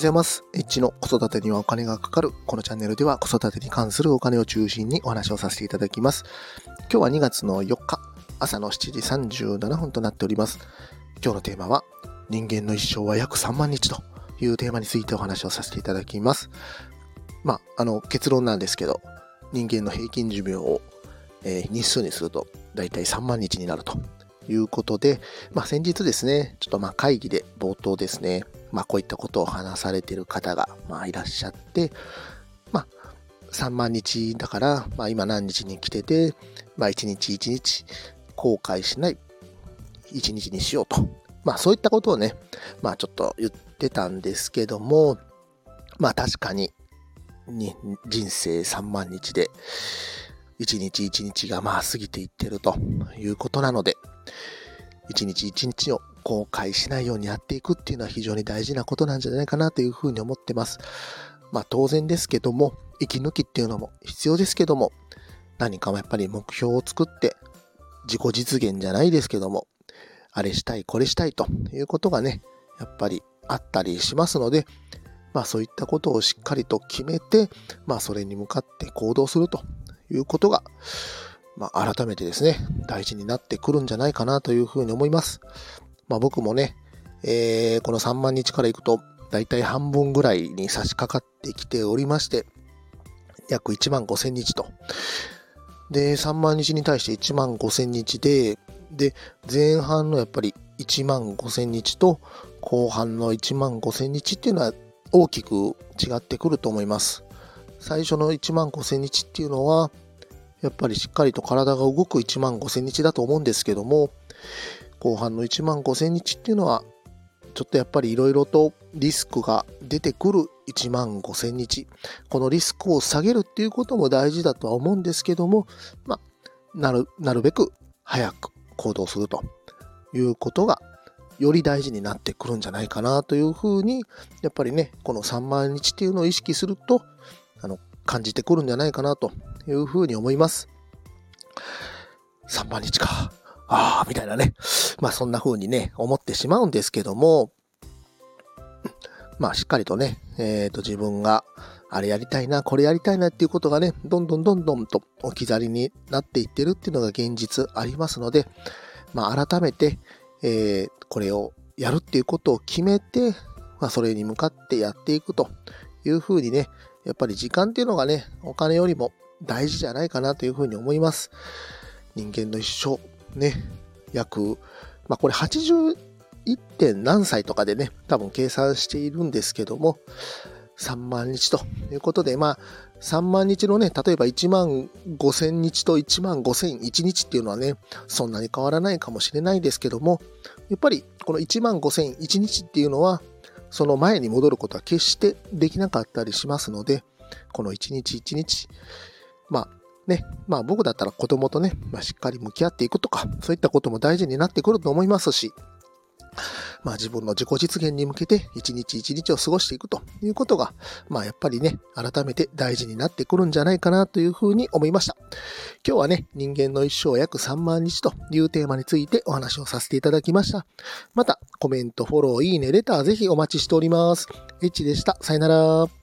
ございます。エッチの子育てにはお金がかかる。このチャンネルでは子育てに関するお金を中心にお話をさせていただきます。今日は2月の4日、朝の7時37分となっております。今日のテーマは、人間の一生は約3万日というテーマについてお話をさせていただきます。まあ、あの、結論なんですけど、人間の平均寿命を、えー、日数にすると、だいたい3万日になるということで、まあ、先日ですね、ちょっとまあ会議で冒頭ですね、まあ、こういったことを話されてる方が、まあ、いらっしゃって、まあ、3万日だから、まあ、今何日に来てて、まあ、1日1日後悔しない1日にしようと。まあ、そういったことをね、まあ、ちょっと言ってたんですけども、まあ、確かに、に人生3万日で、1日1日がまあ過ぎていってるということなので、1日1日を後悔しないようにやっていくっていうのは非常に大事なことなんじゃないかなというふうに思ってます。まあ当然ですけども、息抜きっていうのも必要ですけども、何かもやっぱり目標を作って自己実現じゃないですけども、あれしたい、これしたいということがね、やっぱりあったりしますので、まあそういったことをしっかりと決めて、まあそれに向かって行動するということが、まあ改めてですね、大事になってくるんじゃないかなというふうに思います。まあ僕もね、えー、この3万日からいくと、だいたい半分ぐらいに差し掛かってきておりまして、約1万5千日と。で、3万日に対して1万5千日で、で、前半のやっぱり1万5千日と後半の1万5千日っていうのは大きく違ってくると思います。最初の1万5千日っていうのは、やっぱりしっかりと体が動く1万5千日だと思うんですけども、後半の1万5000日っていうのは、ちょっとやっぱりいろいろとリスクが出てくる1万5000日。このリスクを下げるっていうことも大事だとは思うんですけども、まあ、なる、なるべく早く行動するということがより大事になってくるんじゃないかなというふうに、やっぱりね、この3万日っていうのを意識すると、あの、感じてくるんじゃないかなというふうに思います。3万日か。ああ、みたいなね。まあそんな風にね、思ってしまうんですけども、まあしっかりとね、えっ、ー、と自分があれやりたいな、これやりたいなっていうことがね、どんどんどんどんと置き去りになっていってるっていうのが現実ありますので、まあ改めて、えー、これをやるっていうことを決めて、まあそれに向かってやっていくというふうにね、やっぱり時間っていうのがね、お金よりも大事じゃないかなというふうに思います。人間の一生、ね、約、まあこれ81点何歳とかでね、多分計算しているんですけども、3万日ということで、まあ、3万日のね、例えば1万5千日と1万5千1日っていうのはね、そんなに変わらないかもしれないですけども、やっぱりこの1万5千1日っていうのは、その前に戻ることは決してできなかったりしますので、この1日1日、まあ、ね、まあ僕だったら子供とね、まあ、しっかり向き合っていくとか、そういったことも大事になってくると思いますし、まあ自分の自己実現に向けて一日一日を過ごしていくということが、まあやっぱりね、改めて大事になってくるんじゃないかなというふうに思いました。今日はね、人間の一生約3万日というテーマについてお話をさせていただきました。また、コメント、フォロー、いいね、レターぜひお待ちしております。エッチでした。さよなら。